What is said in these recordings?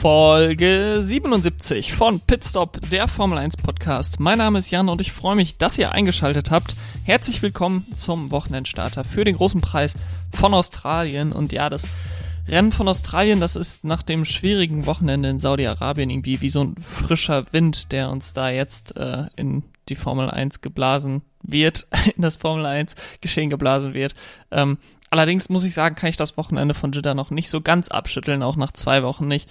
Folge 77 von Pitstop, der Formel 1 Podcast. Mein Name ist Jan und ich freue mich, dass ihr eingeschaltet habt. Herzlich willkommen zum Wochenendstarter für den großen Preis von Australien. Und ja, das Rennen von Australien, das ist nach dem schwierigen Wochenende in Saudi-Arabien irgendwie wie so ein frischer Wind, der uns da jetzt äh, in die Formel 1 geblasen wird, in das Formel 1 Geschehen geblasen wird. Ähm, allerdings muss ich sagen, kann ich das Wochenende von Jeddah noch nicht so ganz abschütteln, auch nach zwei Wochen nicht.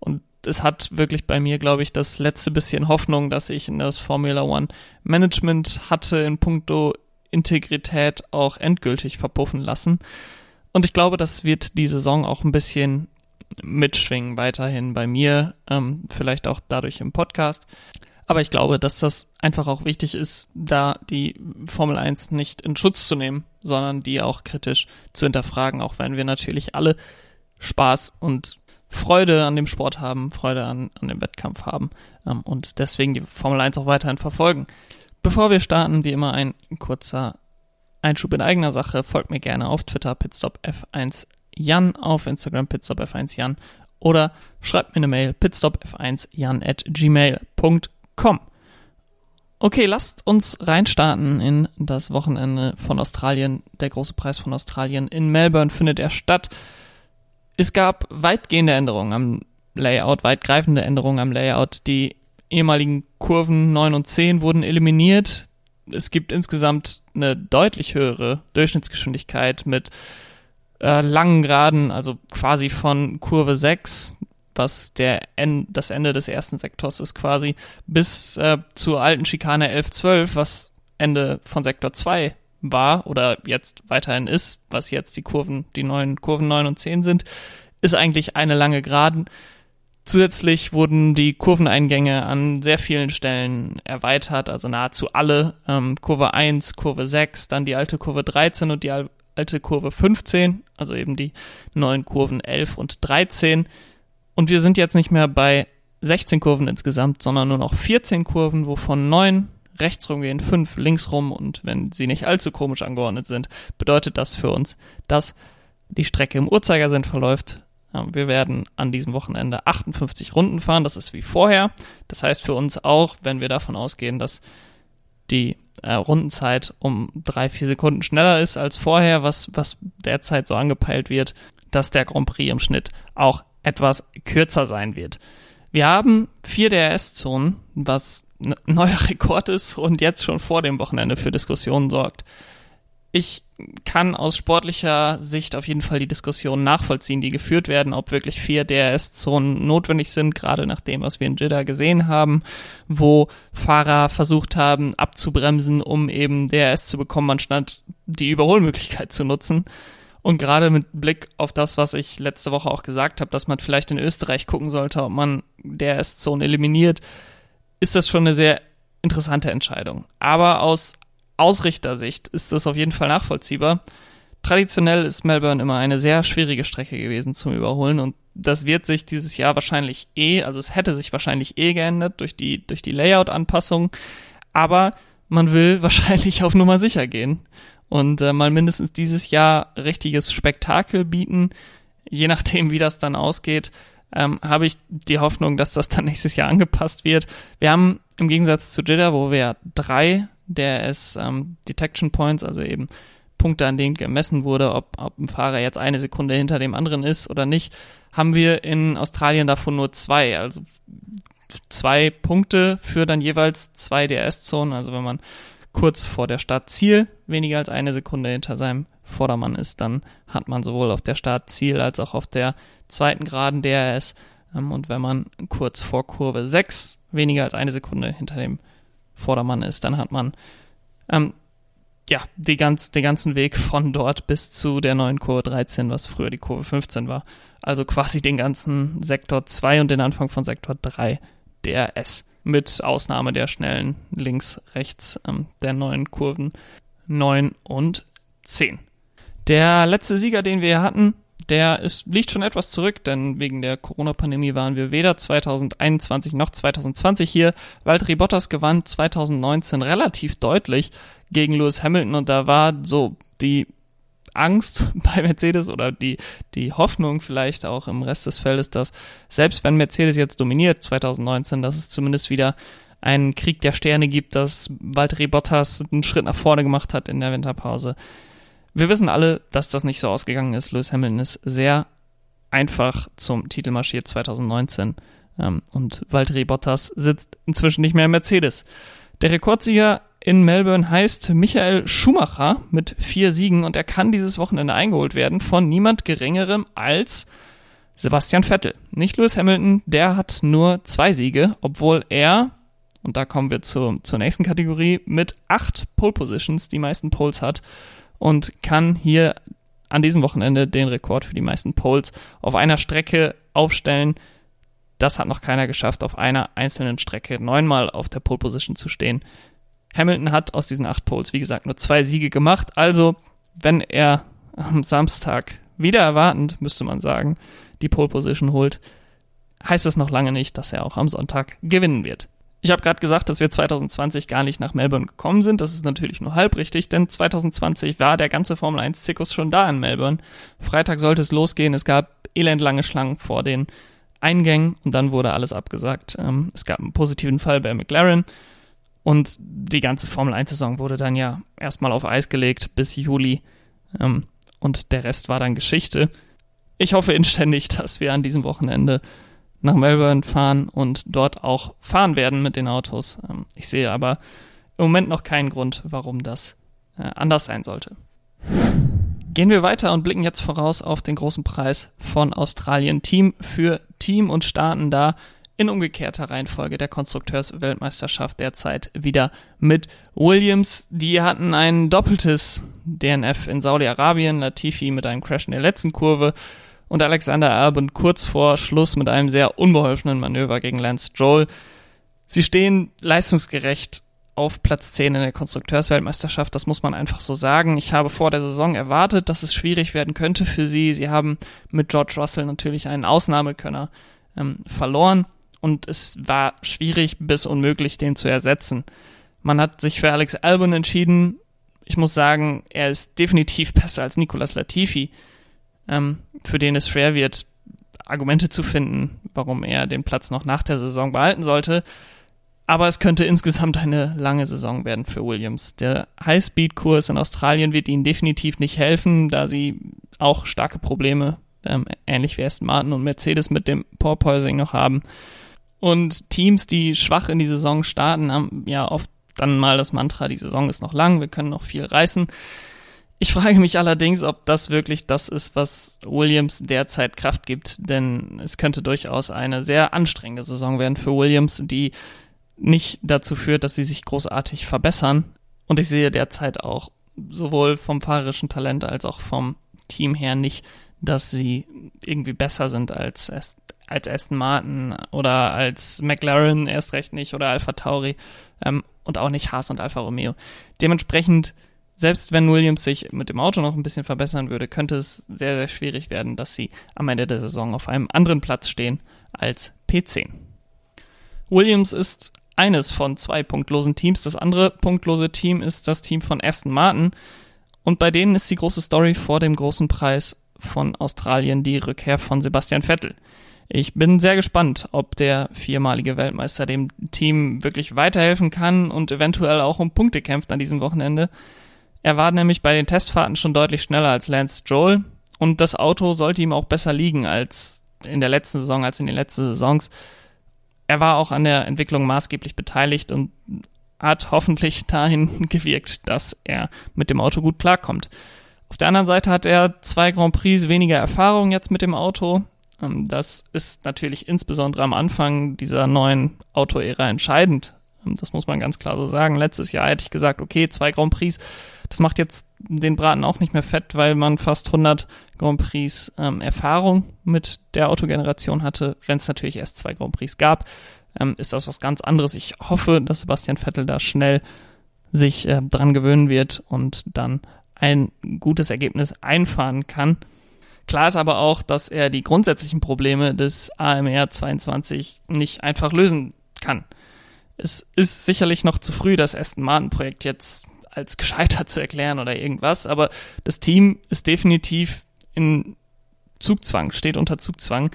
Und es hat wirklich bei mir, glaube ich, das letzte bisschen Hoffnung, dass ich in das Formula One Management hatte in puncto Integrität auch endgültig verpuffen lassen. Und ich glaube, das wird die Saison auch ein bisschen mitschwingen weiterhin bei mir, ähm, vielleicht auch dadurch im Podcast. Aber ich glaube, dass das einfach auch wichtig ist, da die Formel 1 nicht in Schutz zu nehmen, sondern die auch kritisch zu hinterfragen, auch wenn wir natürlich alle Spaß und Freude an dem Sport haben, Freude an, an dem Wettkampf haben ähm, und deswegen die Formel 1 auch weiterhin verfolgen. Bevor wir starten, wie immer ein kurzer Einschub in eigener Sache. Folgt mir gerne auf Twitter pitstop F1 Jan, auf Instagram pitstop F1 Jan oder schreibt mir eine Mail pitstop F1 Jan at gmail.com. Okay, lasst uns reinstarten in das Wochenende von Australien. Der große Preis von Australien in Melbourne findet er statt. Es gab weitgehende Änderungen am Layout, weitgreifende Änderungen am Layout. Die ehemaligen Kurven 9 und 10 wurden eliminiert. Es gibt insgesamt eine deutlich höhere Durchschnittsgeschwindigkeit mit äh, langen Geraden, also quasi von Kurve 6 was der en das Ende des ersten Sektors ist quasi, bis äh, zur alten Schikane 1112, was Ende von Sektor 2 war oder jetzt weiterhin ist, was jetzt die Kurven, die neuen Kurven 9 und 10 sind, ist eigentlich eine lange Geraden. Zusätzlich wurden die Kurveneingänge an sehr vielen Stellen erweitert, also nahezu alle. Ähm, Kurve 1, Kurve 6, dann die alte Kurve 13 und die alte Kurve 15, also eben die neuen Kurven 11 und 13. Und wir sind jetzt nicht mehr bei 16 Kurven insgesamt, sondern nur noch 14 Kurven, wovon 9 rechts rumgehen, 5 links rum und wenn sie nicht allzu komisch angeordnet sind, bedeutet das für uns, dass die Strecke im Uhrzeigersinn verläuft. Wir werden an diesem Wochenende 58 Runden fahren, das ist wie vorher. Das heißt für uns auch, wenn wir davon ausgehen, dass die äh, Rundenzeit um drei, vier Sekunden schneller ist als vorher, was, was derzeit so angepeilt wird, dass der Grand Prix im Schnitt auch etwas kürzer sein wird. Wir haben vier DRS-Zonen, was neuer Rekord ist und jetzt schon vor dem Wochenende für Diskussionen sorgt. Ich kann aus sportlicher Sicht auf jeden Fall die Diskussionen nachvollziehen, die geführt werden, ob wirklich vier DRS-Zonen notwendig sind, gerade nach dem, was wir in Jeddah gesehen haben, wo Fahrer versucht haben, abzubremsen, um eben DRS zu bekommen, anstatt die Überholmöglichkeit zu nutzen. Und gerade mit Blick auf das, was ich letzte Woche auch gesagt habe, dass man vielleicht in Österreich gucken sollte, ob man DRS-Zonen eliminiert, ist das schon eine sehr interessante Entscheidung. Aber aus Ausrichtersicht ist das auf jeden Fall nachvollziehbar. Traditionell ist Melbourne immer eine sehr schwierige Strecke gewesen zum Überholen und das wird sich dieses Jahr wahrscheinlich eh, also es hätte sich wahrscheinlich eh geändert durch die, durch die Layout-Anpassung, aber man will wahrscheinlich auf Nummer sicher gehen und äh, mal mindestens dieses Jahr richtiges Spektakel bieten. Je nachdem, wie das dann ausgeht, ähm, habe ich die Hoffnung, dass das dann nächstes Jahr angepasst wird. Wir haben im Gegensatz zu Jitter, wo wir drei DRS ähm, Detection Points, also eben Punkte, an denen gemessen wurde, ob, ob ein Fahrer jetzt eine Sekunde hinter dem anderen ist oder nicht, haben wir in Australien davon nur zwei. Also zwei Punkte für dann jeweils zwei DRS-Zonen. Also wenn man kurz vor der Startziel weniger als eine Sekunde hinter seinem Vordermann ist, dann hat man sowohl auf der Startziel als auch auf der zweiten Geraden DRS. Ähm, und wenn man kurz vor Kurve 6 weniger als eine Sekunde hinter dem Vordermann ist, dann hat man ähm, ja, die ganz, den ganzen Weg von dort bis zu der neuen Kurve 13, was früher die Kurve 15 war. Also quasi den ganzen Sektor 2 und den Anfang von Sektor 3 DRS mit Ausnahme der schnellen links, rechts ähm, der neuen Kurven 9 und 10. Der letzte Sieger, den wir hatten, der ist, liegt schon etwas zurück, denn wegen der Corona-Pandemie waren wir weder 2021 noch 2020 hier. Valtteri Bottas gewann 2019 relativ deutlich gegen Lewis Hamilton und da war so die Angst bei Mercedes oder die, die Hoffnung vielleicht auch im Rest des Feldes, dass selbst wenn Mercedes jetzt dominiert 2019, dass es zumindest wieder einen Krieg der Sterne gibt, dass Valtteri Bottas einen Schritt nach vorne gemacht hat in der Winterpause. Wir wissen alle, dass das nicht so ausgegangen ist. Lewis Hamilton ist sehr einfach zum Titel marschiert 2019 ähm, und Valtteri Bottas sitzt inzwischen nicht mehr im Mercedes. Der Rekordsieger in Melbourne heißt Michael Schumacher mit vier Siegen und er kann dieses Wochenende eingeholt werden von niemand Geringerem als Sebastian Vettel. Nicht Lewis Hamilton, der hat nur zwei Siege, obwohl er, und da kommen wir zu, zur nächsten Kategorie, mit acht Pole Positions die meisten Poles hat und kann hier an diesem Wochenende den Rekord für die meisten Poles auf einer Strecke aufstellen. Das hat noch keiner geschafft, auf einer einzelnen Strecke neunmal auf der Pole Position zu stehen. Hamilton hat aus diesen acht Poles, wie gesagt, nur zwei Siege gemacht. Also, wenn er am Samstag wieder erwartend, müsste man sagen, die Pole Position holt, heißt das noch lange nicht, dass er auch am Sonntag gewinnen wird. Ich habe gerade gesagt, dass wir 2020 gar nicht nach Melbourne gekommen sind. Das ist natürlich nur halb richtig, denn 2020 war der ganze Formel 1-Zirkus schon da in Melbourne. Freitag sollte es losgehen. Es gab elendlange Schlangen vor den Eingängen und dann wurde alles abgesagt. Ähm, es gab einen positiven Fall bei McLaren und die ganze Formel 1-Saison wurde dann ja erstmal auf Eis gelegt bis Juli ähm, und der Rest war dann Geschichte. Ich hoffe inständig, dass wir an diesem Wochenende nach Melbourne fahren und dort auch fahren werden mit den Autos. Ähm, ich sehe aber im Moment noch keinen Grund, warum das äh, anders sein sollte. Gehen wir weiter und blicken jetzt voraus auf den großen Preis von Australien. Team für Team und starten da in umgekehrter Reihenfolge der Konstrukteursweltmeisterschaft derzeit wieder mit Williams. Die hatten ein doppeltes DNF in Saudi-Arabien, Latifi mit einem Crash in der letzten Kurve und Alexander Albon kurz vor Schluss mit einem sehr unbeholfenen Manöver gegen Lance Stroll. Sie stehen leistungsgerecht auf Platz 10 in der Konstrukteursweltmeisterschaft, das muss man einfach so sagen. Ich habe vor der Saison erwartet, dass es schwierig werden könnte für sie. Sie haben mit George Russell natürlich einen Ausnahmekönner ähm, verloren und es war schwierig bis unmöglich, den zu ersetzen. Man hat sich für Alex Albon entschieden. Ich muss sagen, er ist definitiv besser als Nicolas Latifi ähm, für den es schwer wird, Argumente zu finden, warum er den Platz noch nach der Saison behalten sollte. Aber es könnte insgesamt eine lange Saison werden für Williams. Der Highspeed-Kurs in Australien wird ihnen definitiv nicht helfen, da sie auch starke Probleme, ähm, ähnlich wie Aston Martin und Mercedes, mit dem Porpoising noch haben. Und Teams, die schwach in die Saison starten, haben ja oft dann mal das Mantra, die Saison ist noch lang, wir können noch viel reißen. Ich frage mich allerdings, ob das wirklich das ist, was Williams derzeit Kraft gibt, denn es könnte durchaus eine sehr anstrengende Saison werden für Williams, die nicht dazu führt, dass sie sich großartig verbessern. Und ich sehe derzeit auch sowohl vom fahrerischen Talent als auch vom Team her nicht, dass sie irgendwie besser sind als, als Aston Martin oder als McLaren erst recht nicht oder Alpha Tauri ähm, und auch nicht Haas und Alfa Romeo. Dementsprechend selbst wenn Williams sich mit dem Auto noch ein bisschen verbessern würde, könnte es sehr, sehr schwierig werden, dass sie am Ende der Saison auf einem anderen Platz stehen als P10. Williams ist eines von zwei punktlosen Teams. Das andere punktlose Team ist das Team von Aston Martin. Und bei denen ist die große Story vor dem großen Preis von Australien die Rückkehr von Sebastian Vettel. Ich bin sehr gespannt, ob der viermalige Weltmeister dem Team wirklich weiterhelfen kann und eventuell auch um Punkte kämpft an diesem Wochenende. Er war nämlich bei den Testfahrten schon deutlich schneller als Lance Stroll und das Auto sollte ihm auch besser liegen als in der letzten Saison, als in den letzten Saisons. Er war auch an der Entwicklung maßgeblich beteiligt und hat hoffentlich dahin gewirkt, dass er mit dem Auto gut klarkommt. Auf der anderen Seite hat er zwei Grand Prix weniger Erfahrung jetzt mit dem Auto. Ähm, das ist natürlich insbesondere am Anfang dieser neuen Auto-Ära entscheidend. Ähm, das muss man ganz klar so sagen. Letztes Jahr hätte ich gesagt, okay, zwei Grand Prix das macht jetzt den Braten auch nicht mehr fett, weil man fast 100 Grand Prix ähm, Erfahrung mit der Autogeneration hatte. Wenn es natürlich erst zwei Grand Prix gab, ähm, ist das was ganz anderes. Ich hoffe, dass Sebastian Vettel da schnell sich äh, dran gewöhnen wird und dann ein gutes Ergebnis einfahren kann. Klar ist aber auch, dass er die grundsätzlichen Probleme des AMR 22 nicht einfach lösen kann. Es ist sicherlich noch zu früh, das Aston Martin Projekt jetzt als gescheitert zu erklären oder irgendwas, aber das Team ist definitiv in Zugzwang, steht unter Zugzwang.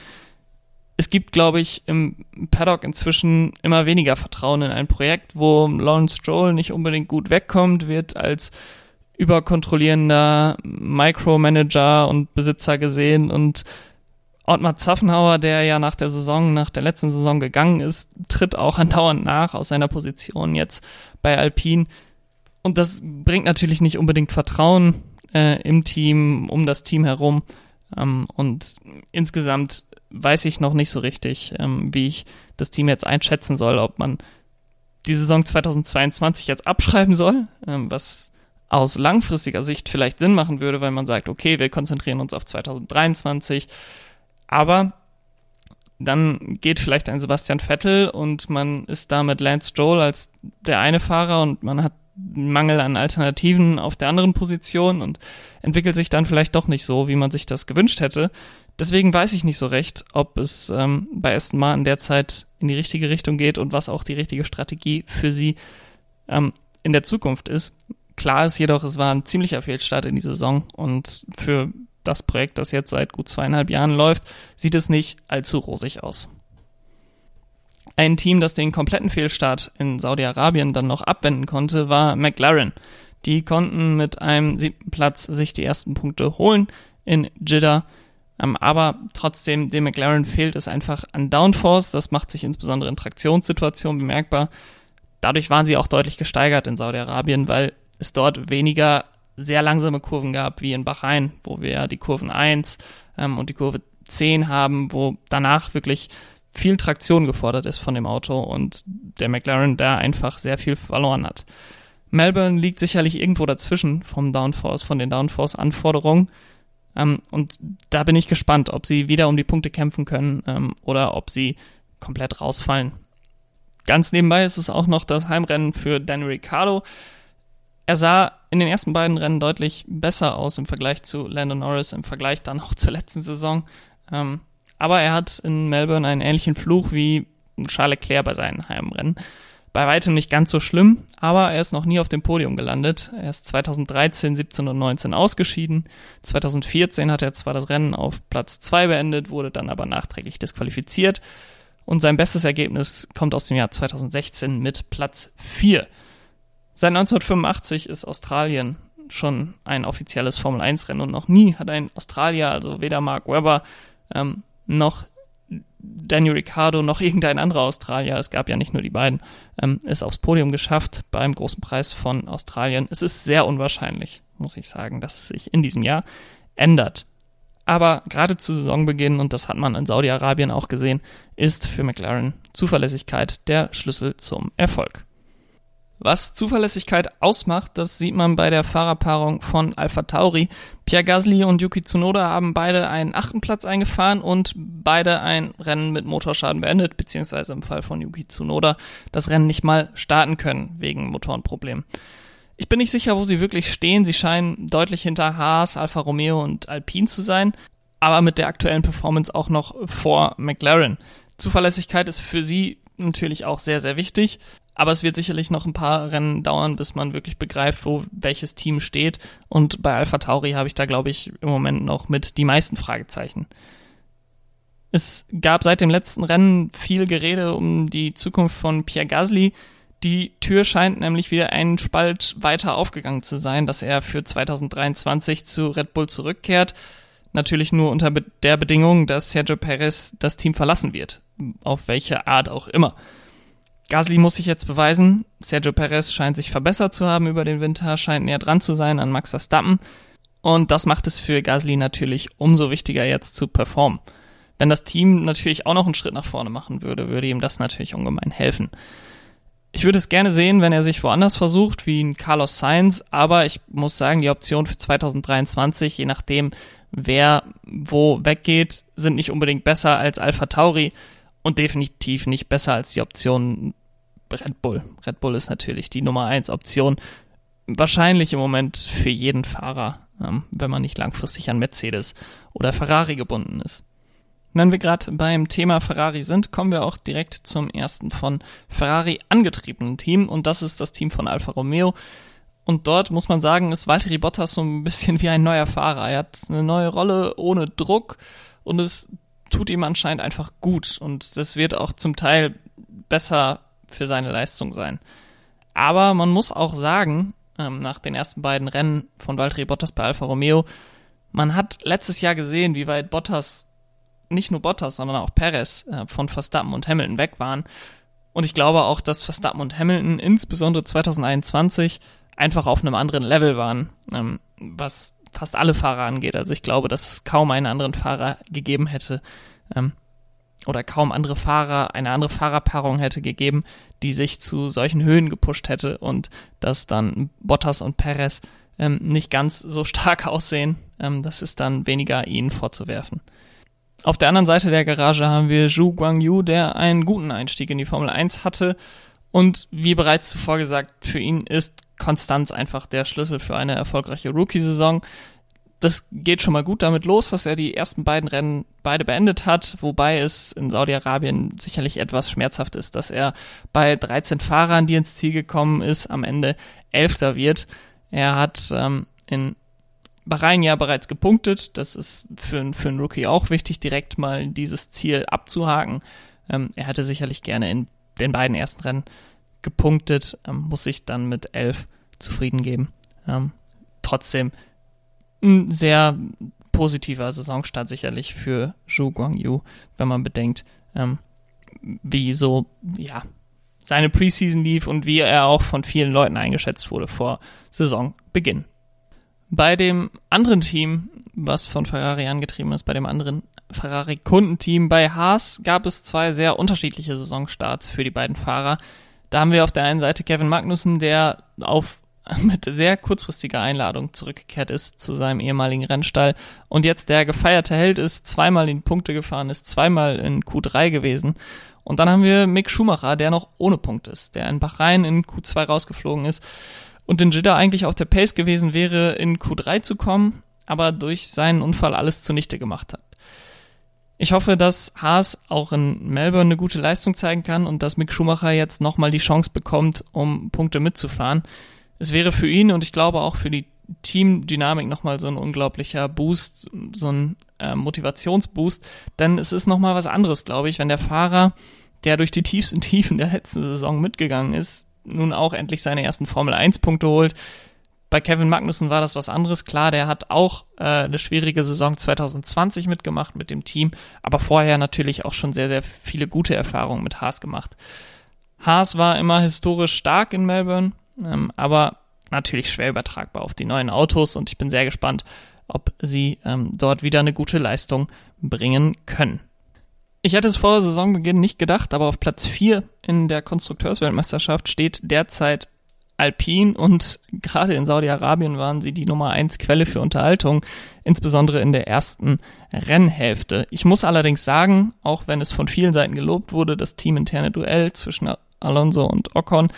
Es gibt, glaube ich, im Paddock inzwischen immer weniger Vertrauen in ein Projekt, wo Lawrence Stroll nicht unbedingt gut wegkommt, wird als überkontrollierender Micromanager und Besitzer gesehen und Ottmar Zaffenhauer, der ja nach der Saison, nach der letzten Saison gegangen ist, tritt auch andauernd nach aus seiner Position jetzt bei Alpine. Und das bringt natürlich nicht unbedingt Vertrauen äh, im Team, um das Team herum. Ähm, und insgesamt weiß ich noch nicht so richtig, ähm, wie ich das Team jetzt einschätzen soll, ob man die Saison 2022 jetzt abschreiben soll, ähm, was aus langfristiger Sicht vielleicht Sinn machen würde, weil man sagt, okay, wir konzentrieren uns auf 2023, aber dann geht vielleicht ein Sebastian Vettel und man ist da mit Lance Stroll als der eine Fahrer und man hat Mangel an Alternativen auf der anderen Position und entwickelt sich dann vielleicht doch nicht so, wie man sich das gewünscht hätte. Deswegen weiß ich nicht so recht, ob es ähm, bei Aston Martin derzeit in die richtige Richtung geht und was auch die richtige Strategie für sie ähm, in der Zukunft ist. Klar ist jedoch, es war ein ziemlicher Fehlstart in die Saison und für das Projekt, das jetzt seit gut zweieinhalb Jahren läuft, sieht es nicht allzu rosig aus. Ein Team, das den kompletten Fehlstart in Saudi-Arabien dann noch abwenden konnte, war McLaren. Die konnten mit einem siebten Platz sich die ersten Punkte holen in Jeddah. Ähm, aber trotzdem, dem McLaren fehlt es einfach an Downforce. Das macht sich insbesondere in Traktionssituationen bemerkbar. Dadurch waren sie auch deutlich gesteigert in Saudi-Arabien, weil es dort weniger sehr langsame Kurven gab, wie in Bahrain, wo wir die Kurven 1 ähm, und die Kurve 10 haben, wo danach wirklich viel Traktion gefordert ist von dem Auto und der McLaren da einfach sehr viel verloren hat. Melbourne liegt sicherlich irgendwo dazwischen vom Downforce, von den Downforce-Anforderungen. Ähm, und da bin ich gespannt, ob sie wieder um die Punkte kämpfen können ähm, oder ob sie komplett rausfallen. Ganz nebenbei ist es auch noch das Heimrennen für Danny Ricciardo. Er sah in den ersten beiden Rennen deutlich besser aus im Vergleich zu Landon Norris, im Vergleich dann auch zur letzten Saison. Ähm, aber er hat in Melbourne einen ähnlichen Fluch wie Charles Leclerc bei seinen Heimrennen. Bei weitem nicht ganz so schlimm, aber er ist noch nie auf dem Podium gelandet. Er ist 2013, 17 und 19 ausgeschieden. 2014 hat er zwar das Rennen auf Platz 2 beendet, wurde dann aber nachträglich disqualifiziert. Und sein bestes Ergebnis kommt aus dem Jahr 2016 mit Platz 4. Seit 1985 ist Australien schon ein offizielles Formel-1-Rennen und noch nie hat ein Australier, also weder Mark Webber ähm, noch Daniel Ricciardo noch irgendein anderer Australier, es gab ja nicht nur die beiden, ähm, es aufs Podium geschafft beim großen Preis von Australien. Es ist sehr unwahrscheinlich, muss ich sagen, dass es sich in diesem Jahr ändert. Aber gerade zu Saisonbeginn, und das hat man in Saudi-Arabien auch gesehen, ist für McLaren Zuverlässigkeit der Schlüssel zum Erfolg. Was Zuverlässigkeit ausmacht, das sieht man bei der Fahrerpaarung von Alpha Tauri. Pierre Gasly und Yuki Tsunoda haben beide einen achten Platz eingefahren und beide ein Rennen mit Motorschaden beendet, beziehungsweise im Fall von Yuki Tsunoda das Rennen nicht mal starten können wegen Motorenproblemen. Ich bin nicht sicher, wo sie wirklich stehen. Sie scheinen deutlich hinter Haas, Alfa Romeo und Alpine zu sein, aber mit der aktuellen Performance auch noch vor McLaren. Zuverlässigkeit ist für sie natürlich auch sehr, sehr wichtig. Aber es wird sicherlich noch ein paar Rennen dauern, bis man wirklich begreift, wo welches Team steht. Und bei Alpha Tauri habe ich da, glaube ich, im Moment noch mit die meisten Fragezeichen. Es gab seit dem letzten Rennen viel Gerede um die Zukunft von Pierre Gasly. Die Tür scheint nämlich wieder einen Spalt weiter aufgegangen zu sein, dass er für 2023 zu Red Bull zurückkehrt. Natürlich nur unter der Bedingung, dass Sergio Perez das Team verlassen wird. Auf welche Art auch immer. Gasly muss sich jetzt beweisen. Sergio Perez scheint sich verbessert zu haben über den Winter, scheint näher dran zu sein an Max Verstappen. Und das macht es für Gasly natürlich umso wichtiger jetzt zu performen. Wenn das Team natürlich auch noch einen Schritt nach vorne machen würde, würde ihm das natürlich ungemein helfen. Ich würde es gerne sehen, wenn er sich woanders versucht, wie ein Carlos Sainz, aber ich muss sagen, die Option für 2023, je nachdem, wer wo weggeht, sind nicht unbedingt besser als Alpha Tauri und definitiv nicht besser als die Option Red Bull. Red Bull ist natürlich die Nummer 1 Option. Wahrscheinlich im Moment für jeden Fahrer, ähm, wenn man nicht langfristig an Mercedes oder Ferrari gebunden ist. Wenn wir gerade beim Thema Ferrari sind, kommen wir auch direkt zum ersten von Ferrari angetriebenen Team und das ist das Team von Alfa Romeo. Und dort muss man sagen, ist Valtteri Bottas so ein bisschen wie ein neuer Fahrer. Er hat eine neue Rolle ohne Druck und es tut ihm anscheinend einfach gut. Und das wird auch zum Teil besser für seine Leistung sein. Aber man muss auch sagen, ähm, nach den ersten beiden Rennen von Valtteri Bottas bei Alfa Romeo, man hat letztes Jahr gesehen, wie weit Bottas, nicht nur Bottas, sondern auch Perez äh, von Verstappen und Hamilton weg waren. Und ich glaube auch, dass Verstappen und Hamilton insbesondere 2021 einfach auf einem anderen Level waren, ähm, was fast alle Fahrer angeht. Also ich glaube, dass es kaum einen anderen Fahrer gegeben hätte ähm, oder kaum andere Fahrer, eine andere Fahrerpaarung hätte gegeben, die sich zu solchen Höhen gepusht hätte und dass dann Bottas und Perez ähm, nicht ganz so stark aussehen. Ähm, das ist dann weniger ihnen vorzuwerfen. Auf der anderen Seite der Garage haben wir Zhu Guangyu, der einen guten Einstieg in die Formel 1 hatte und wie bereits zuvor gesagt, für ihn ist Konstanz einfach der Schlüssel für eine erfolgreiche Rookie-Saison. Das geht schon mal gut damit los, dass er die ersten beiden Rennen beide beendet hat, wobei es in Saudi-Arabien sicherlich etwas schmerzhaft ist, dass er bei 13 Fahrern, die ins Ziel gekommen ist, am Ende Elfter wird. Er hat ähm, in Bahrain ja bereits gepunktet. Das ist für, für einen Rookie auch wichtig, direkt mal dieses Ziel abzuhaken. Ähm, er hätte sicherlich gerne in den beiden ersten Rennen gepunktet, ähm, muss sich dann mit elf zufrieden geben. Ähm, trotzdem ein sehr positiver Saisonstart sicherlich für Zhu Guangyu, wenn man bedenkt, ähm, wie so, ja, seine Preseason lief und wie er auch von vielen Leuten eingeschätzt wurde vor Saisonbeginn. Bei dem anderen Team, was von Ferrari angetrieben ist, bei dem anderen Ferrari-Kundenteam bei Haas gab es zwei sehr unterschiedliche Saisonstarts für die beiden Fahrer. Da haben wir auf der einen Seite Kevin Magnussen, der auf mit sehr kurzfristiger Einladung zurückgekehrt ist zu seinem ehemaligen Rennstall und jetzt der gefeierte Held ist, zweimal in Punkte gefahren ist, zweimal in Q3 gewesen. Und dann haben wir Mick Schumacher, der noch ohne Punkt ist, der in Bahrain in Q2 rausgeflogen ist und in Jeddah eigentlich auf der Pace gewesen wäre, in Q3 zu kommen, aber durch seinen Unfall alles zunichte gemacht hat. Ich hoffe, dass Haas auch in Melbourne eine gute Leistung zeigen kann und dass Mick Schumacher jetzt nochmal die Chance bekommt, um Punkte mitzufahren. Es wäre für ihn und ich glaube auch für die Teamdynamik nochmal so ein unglaublicher Boost, so ein äh, Motivationsboost, denn es ist nochmal was anderes, glaube ich, wenn der Fahrer, der durch die tiefsten Tiefen der letzten Saison mitgegangen ist, nun auch endlich seine ersten Formel 1 Punkte holt, bei Kevin Magnussen war das was anderes. Klar, der hat auch äh, eine schwierige Saison 2020 mitgemacht mit dem Team, aber vorher natürlich auch schon sehr, sehr viele gute Erfahrungen mit Haas gemacht. Haas war immer historisch stark in Melbourne, ähm, aber natürlich schwer übertragbar auf die neuen Autos und ich bin sehr gespannt, ob sie ähm, dort wieder eine gute Leistung bringen können. Ich hätte es vor Saisonbeginn nicht gedacht, aber auf Platz 4 in der Konstrukteursweltmeisterschaft steht derzeit Alpine und gerade in Saudi-Arabien waren sie die Nummer eins Quelle für Unterhaltung, insbesondere in der ersten Rennhälfte. Ich muss allerdings sagen, auch wenn es von vielen Seiten gelobt wurde, das teaminterne Duell zwischen Alonso und Ocon,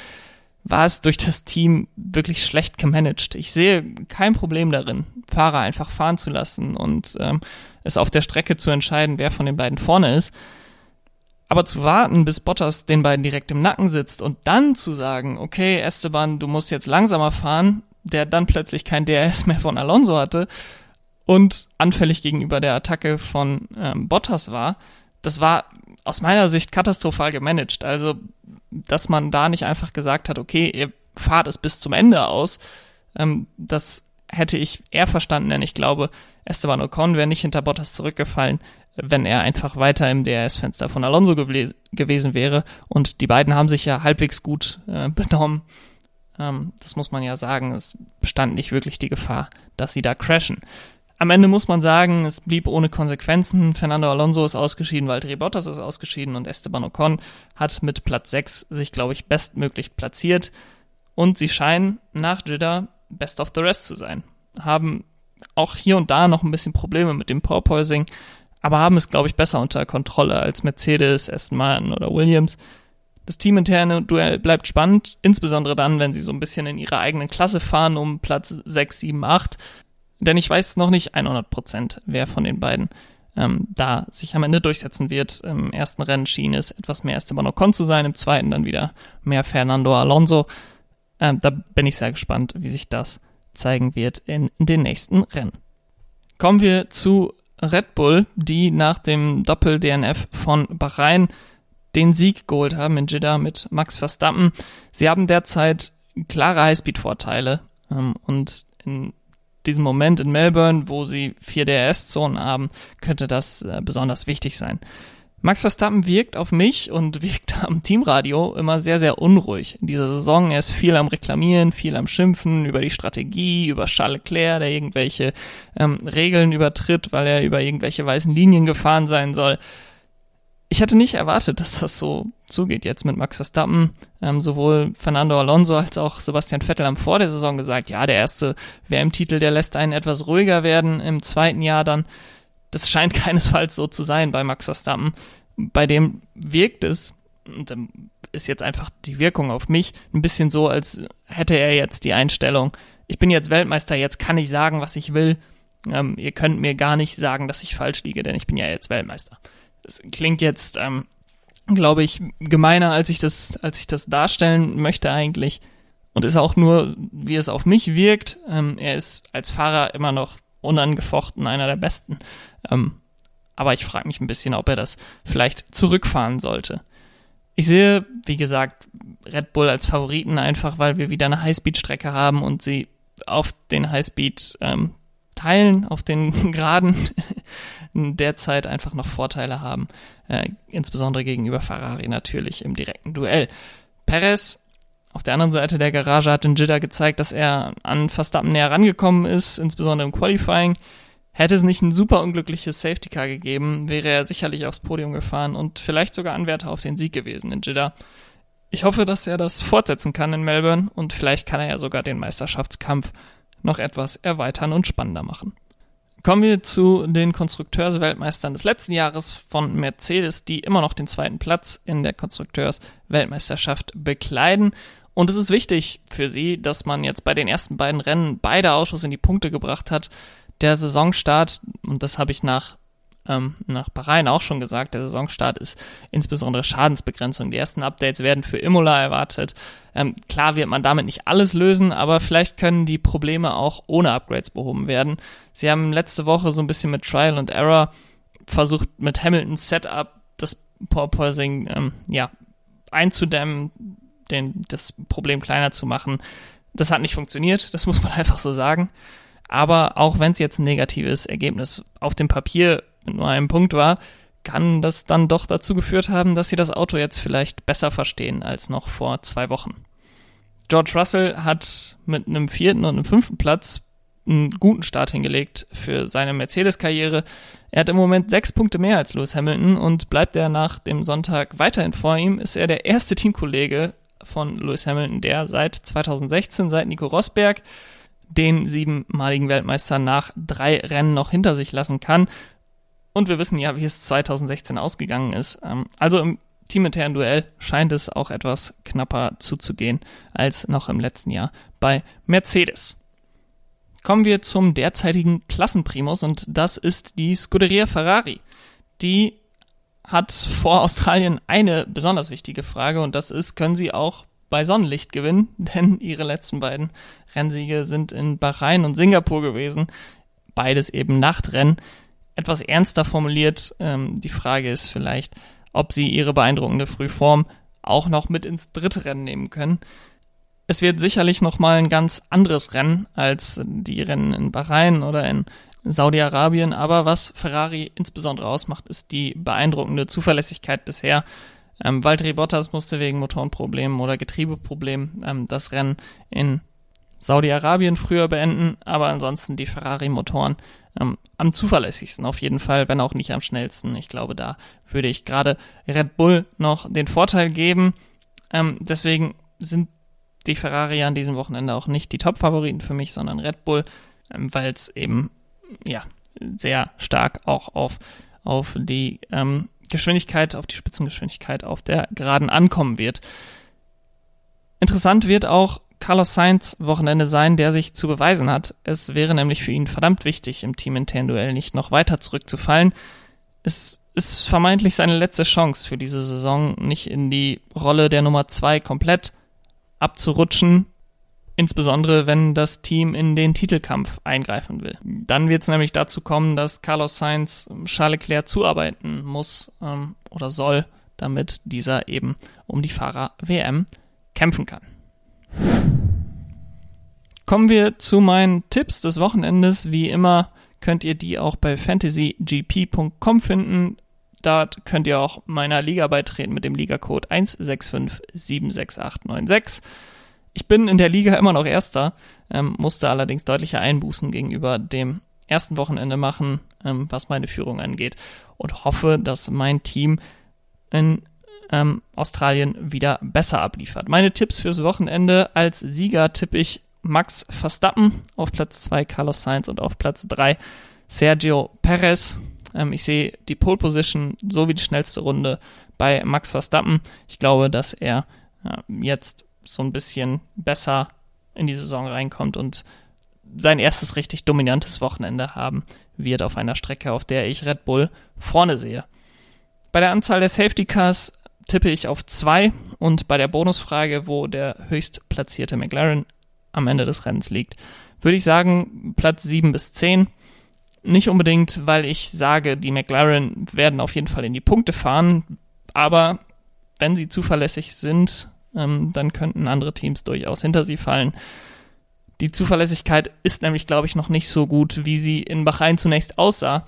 war es durch das Team wirklich schlecht gemanagt. Ich sehe kein Problem darin, Fahrer einfach fahren zu lassen und ähm, es auf der Strecke zu entscheiden, wer von den beiden vorne ist. Aber zu warten, bis Bottas den beiden direkt im Nacken sitzt und dann zu sagen, okay, Esteban, du musst jetzt langsamer fahren, der dann plötzlich kein DRS mehr von Alonso hatte und anfällig gegenüber der Attacke von ähm, Bottas war, das war aus meiner Sicht katastrophal gemanagt. Also, dass man da nicht einfach gesagt hat, okay, ihr fahrt es bis zum Ende aus, ähm, das hätte ich eher verstanden, denn ich glaube, Esteban Ocon wäre nicht hinter Bottas zurückgefallen, wenn er einfach weiter im DRS-Fenster von Alonso gew gewesen wäre. Und die beiden haben sich ja halbwegs gut äh, benommen. Ähm, das muss man ja sagen. Es bestand nicht wirklich die Gefahr, dass sie da crashen. Am Ende muss man sagen, es blieb ohne Konsequenzen. Fernando Alonso ist ausgeschieden, Valtteri Bottas ist ausgeschieden und Esteban Ocon hat mit Platz 6 sich, glaube ich, bestmöglich platziert. Und sie scheinen nach Jeddah best of the rest zu sein. Haben auch hier und da noch ein bisschen Probleme mit dem Porpoising, aber haben es, glaube ich, besser unter Kontrolle als Mercedes, Aston Martin oder Williams. Das teaminterne Duell bleibt spannend, insbesondere dann, wenn sie so ein bisschen in ihrer eigenen Klasse fahren um Platz 6, 7, 8. Denn ich weiß noch nicht 100 Prozent, wer von den beiden ähm, da sich am Ende durchsetzen wird. Im ersten Rennen schien es etwas mehr Esteban Ocon zu sein, im zweiten dann wieder mehr Fernando Alonso. Ähm, da bin ich sehr gespannt, wie sich das zeigen wird in, in den nächsten Rennen. Kommen wir zu Red Bull, die nach dem Doppel-DNF von Bahrain den Sieg geholt haben in Jeddah mit Max Verstappen. Sie haben derzeit klare Highspeed-Vorteile ähm, und in diesem Moment in Melbourne, wo sie vier DRS-Zonen haben, könnte das äh, besonders wichtig sein. Max Verstappen wirkt auf mich und wirkt am Teamradio immer sehr, sehr unruhig. In dieser Saison er ist viel am Reklamieren, viel am Schimpfen über die Strategie, über Charles Leclerc, der irgendwelche ähm, Regeln übertritt, weil er über irgendwelche weißen Linien gefahren sein soll ich hätte nicht erwartet, dass das so zugeht jetzt mit Max Verstappen. Ähm, sowohl Fernando Alonso als auch Sebastian Vettel haben vor der Saison gesagt, ja, der erste WM-Titel, der lässt einen etwas ruhiger werden. Im zweiten Jahr dann, das scheint keinesfalls so zu sein bei Max Verstappen. Bei dem wirkt es, und ist jetzt einfach die Wirkung auf mich, ein bisschen so, als hätte er jetzt die Einstellung, ich bin jetzt Weltmeister, jetzt kann ich sagen, was ich will. Ähm, ihr könnt mir gar nicht sagen, dass ich falsch liege, denn ich bin ja jetzt Weltmeister. Das klingt jetzt, ähm, glaube ich, gemeiner, als ich das, als ich das darstellen möchte eigentlich. Und ist auch nur, wie es auf mich wirkt. Ähm, er ist als Fahrer immer noch unangefochten einer der besten. Ähm, aber ich frage mich ein bisschen, ob er das vielleicht zurückfahren sollte. Ich sehe, wie gesagt, Red Bull als Favoriten einfach, weil wir wieder eine Highspeed-Strecke haben und sie auf den Highspeed ähm, teilen, auf den Geraden derzeit einfach noch Vorteile haben, äh, insbesondere gegenüber Ferrari natürlich im direkten Duell. Perez auf der anderen Seite der Garage hat in Jeddah gezeigt, dass er an Verstappen näher rangekommen ist, insbesondere im Qualifying. Hätte es nicht ein super unglückliches Safety Car gegeben, wäre er sicherlich aufs Podium gefahren und vielleicht sogar Anwärter auf den Sieg gewesen in Jeddah. Ich hoffe, dass er das fortsetzen kann in Melbourne und vielleicht kann er ja sogar den Meisterschaftskampf noch etwas erweitern und spannender machen. Kommen wir zu den Konstrukteursweltmeistern des letzten Jahres von Mercedes, die immer noch den zweiten Platz in der Konstrukteursweltmeisterschaft bekleiden. Und es ist wichtig für sie, dass man jetzt bei den ersten beiden Rennen beide Autos in die Punkte gebracht hat. Der Saisonstart, und das habe ich nach ähm, nach Bahrain auch schon gesagt, der Saisonstart ist insbesondere Schadensbegrenzung. Die ersten Updates werden für Imola erwartet. Ähm, klar wird man damit nicht alles lösen, aber vielleicht können die Probleme auch ohne Upgrades behoben werden. Sie haben letzte Woche so ein bisschen mit Trial and Error versucht, mit Hamiltons Setup das Porpoising ähm, ja, einzudämmen, den, das Problem kleiner zu machen. Das hat nicht funktioniert, das muss man einfach so sagen. Aber auch wenn es jetzt ein negatives Ergebnis auf dem Papier mit nur einem Punkt war, kann das dann doch dazu geführt haben, dass sie das Auto jetzt vielleicht besser verstehen als noch vor zwei Wochen. George Russell hat mit einem vierten und einem fünften Platz einen guten Start hingelegt für seine Mercedes-Karriere. Er hat im Moment sechs Punkte mehr als Lewis Hamilton und bleibt er nach dem Sonntag weiterhin vor ihm, ist er der erste Teamkollege von Lewis Hamilton, der seit 2016, seit Nico Rosberg, den siebenmaligen Weltmeister nach drei Rennen noch hinter sich lassen kann. Und wir wissen ja, wie es 2016 ausgegangen ist. Ähm, also im teaminternen Duell scheint es auch etwas knapper zuzugehen als noch im letzten Jahr bei Mercedes. Kommen wir zum derzeitigen Klassenprimus und das ist die Scuderia Ferrari. Die hat vor Australien eine besonders wichtige Frage und das ist, können sie auch bei Sonnenlicht gewinnen? Denn ihre letzten beiden Rennsiege sind in Bahrain und Singapur gewesen. Beides eben Nachtrennen etwas ernster formuliert. Ähm, die Frage ist vielleicht, ob sie ihre beeindruckende Frühform auch noch mit ins dritte Rennen nehmen können. Es wird sicherlich noch mal ein ganz anderes Rennen als die Rennen in Bahrain oder in Saudi-Arabien, aber was Ferrari insbesondere ausmacht, ist die beeindruckende Zuverlässigkeit bisher. Ähm, Valtteri Bottas musste wegen Motorenproblemen oder Getriebeproblemen ähm, das Rennen in Saudi-Arabien früher beenden, aber ansonsten die Ferrari-Motoren ähm, am zuverlässigsten auf jeden Fall, wenn auch nicht am schnellsten. Ich glaube, da würde ich gerade Red Bull noch den Vorteil geben. Ähm, deswegen sind die Ferrari an diesem Wochenende auch nicht die Top-Favoriten für mich, sondern Red Bull, ähm, weil es eben ja sehr stark auch auf, auf die ähm, Geschwindigkeit, auf die Spitzengeschwindigkeit auf der Geraden ankommen wird. Interessant wird auch, Carlos Sainz Wochenende sein, der sich zu beweisen hat. Es wäre nämlich für ihn verdammt wichtig, im teaminternen Duell nicht noch weiter zurückzufallen. Es ist vermeintlich seine letzte Chance für diese Saison, nicht in die Rolle der Nummer zwei komplett abzurutschen. Insbesondere, wenn das Team in den Titelkampf eingreifen will. Dann wird es nämlich dazu kommen, dass Carlos Sainz Charles Leclerc zuarbeiten muss ähm, oder soll, damit dieser eben um die Fahrer WM kämpfen kann. Kommen wir zu meinen Tipps des Wochenendes. Wie immer könnt ihr die auch bei fantasygp.com finden. Dort könnt ihr auch meiner Liga beitreten mit dem Ligacode 165768696. Ich bin in der Liga immer noch Erster, ähm, musste allerdings deutliche Einbußen gegenüber dem ersten Wochenende machen, ähm, was meine Führung angeht und hoffe, dass mein Team in ähm, Australien wieder besser abliefert. Meine Tipps fürs Wochenende als Sieger tippe ich Max Verstappen auf Platz 2, Carlos Sainz und auf Platz 3 Sergio Perez. Ähm, ich sehe die Pole Position sowie die schnellste Runde bei Max Verstappen. Ich glaube, dass er jetzt so ein bisschen besser in die Saison reinkommt und sein erstes richtig dominantes Wochenende haben wird auf einer Strecke, auf der ich Red Bull vorne sehe. Bei der Anzahl der Safety Cars tippe ich auf zwei und bei der Bonusfrage, wo der höchst platzierte McLaren am Ende des Rennens liegt, würde ich sagen Platz 7 bis 10. Nicht unbedingt, weil ich sage, die McLaren werden auf jeden Fall in die Punkte fahren, aber wenn sie zuverlässig sind, ähm, dann könnten andere Teams durchaus hinter sie fallen. Die Zuverlässigkeit ist nämlich, glaube ich, noch nicht so gut, wie sie in Bahrain zunächst aussah.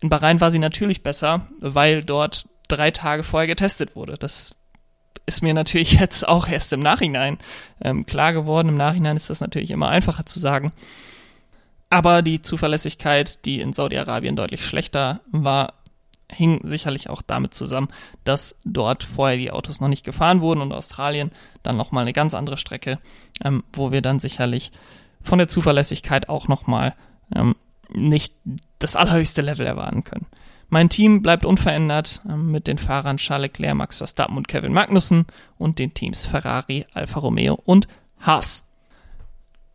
In Bahrain war sie natürlich besser, weil dort drei Tage vorher getestet wurde. Das ist mir natürlich jetzt auch erst im Nachhinein ähm, klar geworden. Im Nachhinein ist das natürlich immer einfacher zu sagen. Aber die Zuverlässigkeit, die in Saudi-Arabien deutlich schlechter war, hing sicherlich auch damit zusammen, dass dort vorher die Autos noch nicht gefahren wurden und Australien dann nochmal eine ganz andere Strecke, ähm, wo wir dann sicherlich von der Zuverlässigkeit auch nochmal ähm, nicht das allerhöchste Level erwarten können. Mein Team bleibt unverändert ähm, mit den Fahrern Charles Leclerc, Max Verstappen und Kevin Magnussen und den Teams Ferrari, Alfa Romeo und Haas.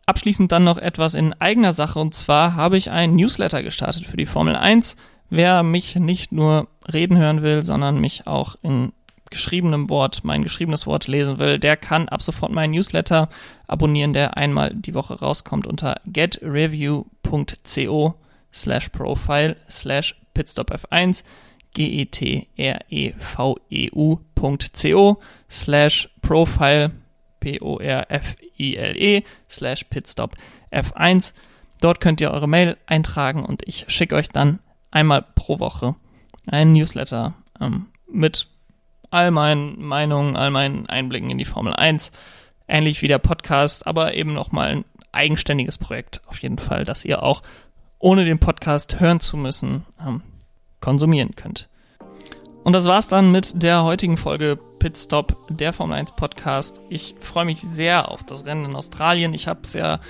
Abschließend dann noch etwas in eigener Sache und zwar habe ich ein Newsletter gestartet für die Formel 1 Wer mich nicht nur reden hören will, sondern mich auch in geschriebenem Wort, mein geschriebenes Wort lesen will, der kann ab sofort meinen Newsletter abonnieren, der einmal die Woche rauskommt unter getreview.co slash profile slash pitstopf1 g-e-t-r-e-v-e-u.co slash profile p-o-r-f-i-l-e slash pitstop f1 Dort könnt ihr eure Mail eintragen und ich schicke euch dann einmal pro Woche einen Newsletter ähm, mit all meinen Meinungen, all meinen Einblicken in die Formel 1. Ähnlich wie der Podcast, aber eben nochmal ein eigenständiges Projekt auf jeden Fall, das ihr auch ohne den Podcast hören zu müssen ähm, konsumieren könnt. Und das war's dann mit der heutigen Folge Pitstop, der Formel 1 Podcast. Ich freue mich sehr auf das Rennen in Australien. Ich habe es ja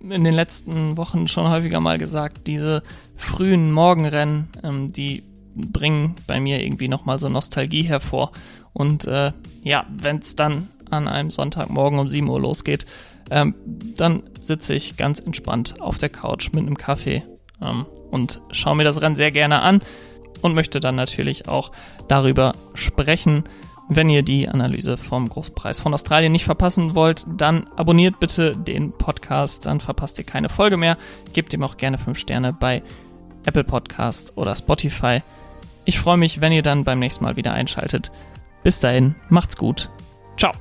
in den letzten Wochen schon häufiger mal gesagt, diese frühen Morgenrennen, ähm, die bringen bei mir irgendwie nochmal so Nostalgie hervor. Und äh, ja, wenn es dann an einem Sonntagmorgen um 7 Uhr losgeht, ähm, dann sitze ich ganz entspannt auf der Couch mit einem Kaffee ähm, und schaue mir das Rennen sehr gerne an und möchte dann natürlich auch darüber sprechen, wenn ihr die Analyse vom Großpreis von Australien nicht verpassen wollt, dann abonniert bitte den Podcast, dann verpasst ihr keine Folge mehr. Gebt ihm auch gerne 5 Sterne bei Apple Podcast oder Spotify. Ich freue mich, wenn ihr dann beim nächsten Mal wieder einschaltet. Bis dahin, macht's gut. Ciao.